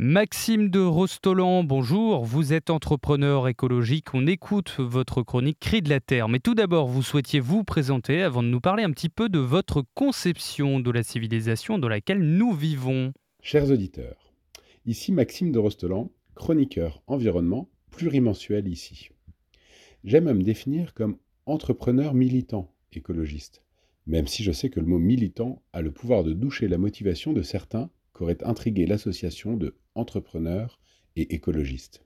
Maxime de Rostolan, bonjour. Vous êtes entrepreneur écologique. On écoute votre chronique Cri de la Terre. Mais tout d'abord, vous souhaitiez vous présenter avant de nous parler un petit peu de votre conception de la civilisation dans laquelle nous vivons. Chers auditeurs, ici Maxime de Rostolan, chroniqueur environnement, plurimensuel ici. J'aime à me définir comme entrepreneur militant écologiste, même si je sais que le mot militant a le pouvoir de doucher la motivation de certains qu'aurait intrigué l'association de entrepreneurs et écologistes.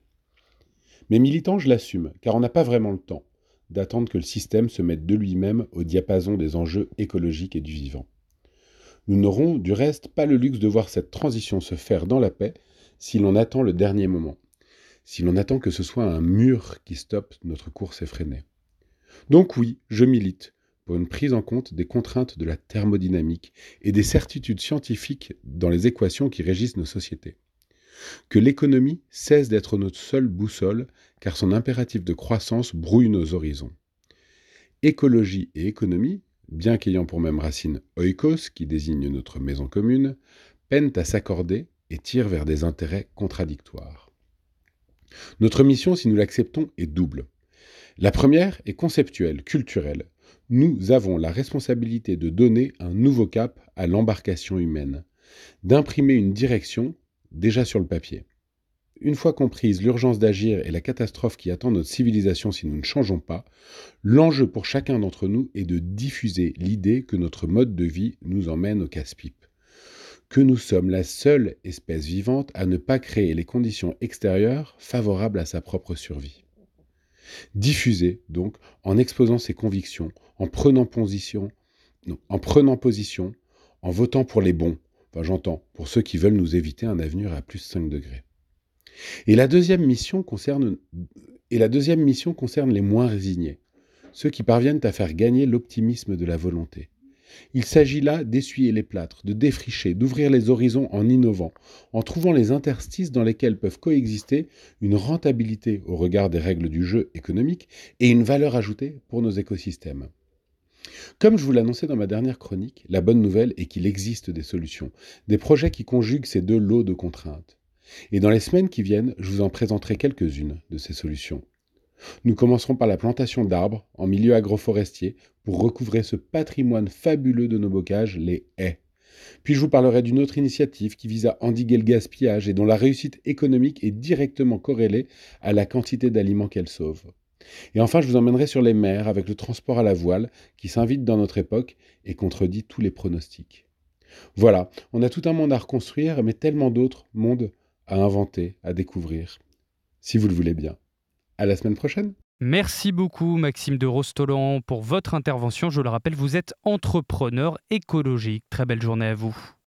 Mais militant, je l'assume, car on n'a pas vraiment le temps d'attendre que le système se mette de lui-même au diapason des enjeux écologiques et du vivant. Nous n'aurons du reste pas le luxe de voir cette transition se faire dans la paix si l'on attend le dernier moment, si l'on attend que ce soit un mur qui stoppe notre course effrénée. Donc oui, je milite, pour une prise en compte des contraintes de la thermodynamique et des certitudes scientifiques dans les équations qui régissent nos sociétés. Que l'économie cesse d'être notre seule boussole, car son impératif de croissance brouille nos horizons. Écologie et économie, bien qu'ayant pour même racine oikos, qui désigne notre maison commune, peinent à s'accorder et tirent vers des intérêts contradictoires. Notre mission, si nous l'acceptons, est double. La première est conceptuelle, culturelle, nous avons la responsabilité de donner un nouveau cap à l'embarcation humaine, d'imprimer une direction déjà sur le papier. Une fois comprise l'urgence d'agir et la catastrophe qui attend notre civilisation si nous ne changeons pas, l'enjeu pour chacun d'entre nous est de diffuser l'idée que notre mode de vie nous emmène au casse-pipe, que nous sommes la seule espèce vivante à ne pas créer les conditions extérieures favorables à sa propre survie. Diffuser, donc, en exposant ses convictions, en prenant position, en prenant position, en votant pour les bons, enfin j'entends, pour ceux qui veulent nous éviter un avenir à plus 5 degrés. Et la deuxième mission concerne les moins résignés, ceux qui parviennent à faire gagner l'optimisme de la volonté. Il s'agit là d'essuyer les plâtres, de défricher, d'ouvrir les horizons en innovant, en trouvant les interstices dans lesquels peuvent coexister une rentabilité au regard des règles du jeu économique et une valeur ajoutée pour nos écosystèmes. Comme je vous l'annonçais dans ma dernière chronique, la bonne nouvelle est qu'il existe des solutions, des projets qui conjuguent ces deux lots de contraintes. Et dans les semaines qui viennent, je vous en présenterai quelques-unes de ces solutions. Nous commencerons par la plantation d'arbres en milieu agroforestier pour recouvrer ce patrimoine fabuleux de nos bocages, les haies. Puis je vous parlerai d'une autre initiative qui vise à endiguer le gaspillage et dont la réussite économique est directement corrélée à la quantité d'aliments qu'elle sauve. Et enfin, je vous emmènerai sur les mers avec le transport à la voile qui s'invite dans notre époque et contredit tous les pronostics. Voilà, on a tout un monde à reconstruire, mais tellement d'autres mondes à inventer, à découvrir, si vous le voulez bien. À la semaine prochaine. Merci beaucoup Maxime de Rostolan pour votre intervention. Je le rappelle, vous êtes entrepreneur écologique. Très belle journée à vous.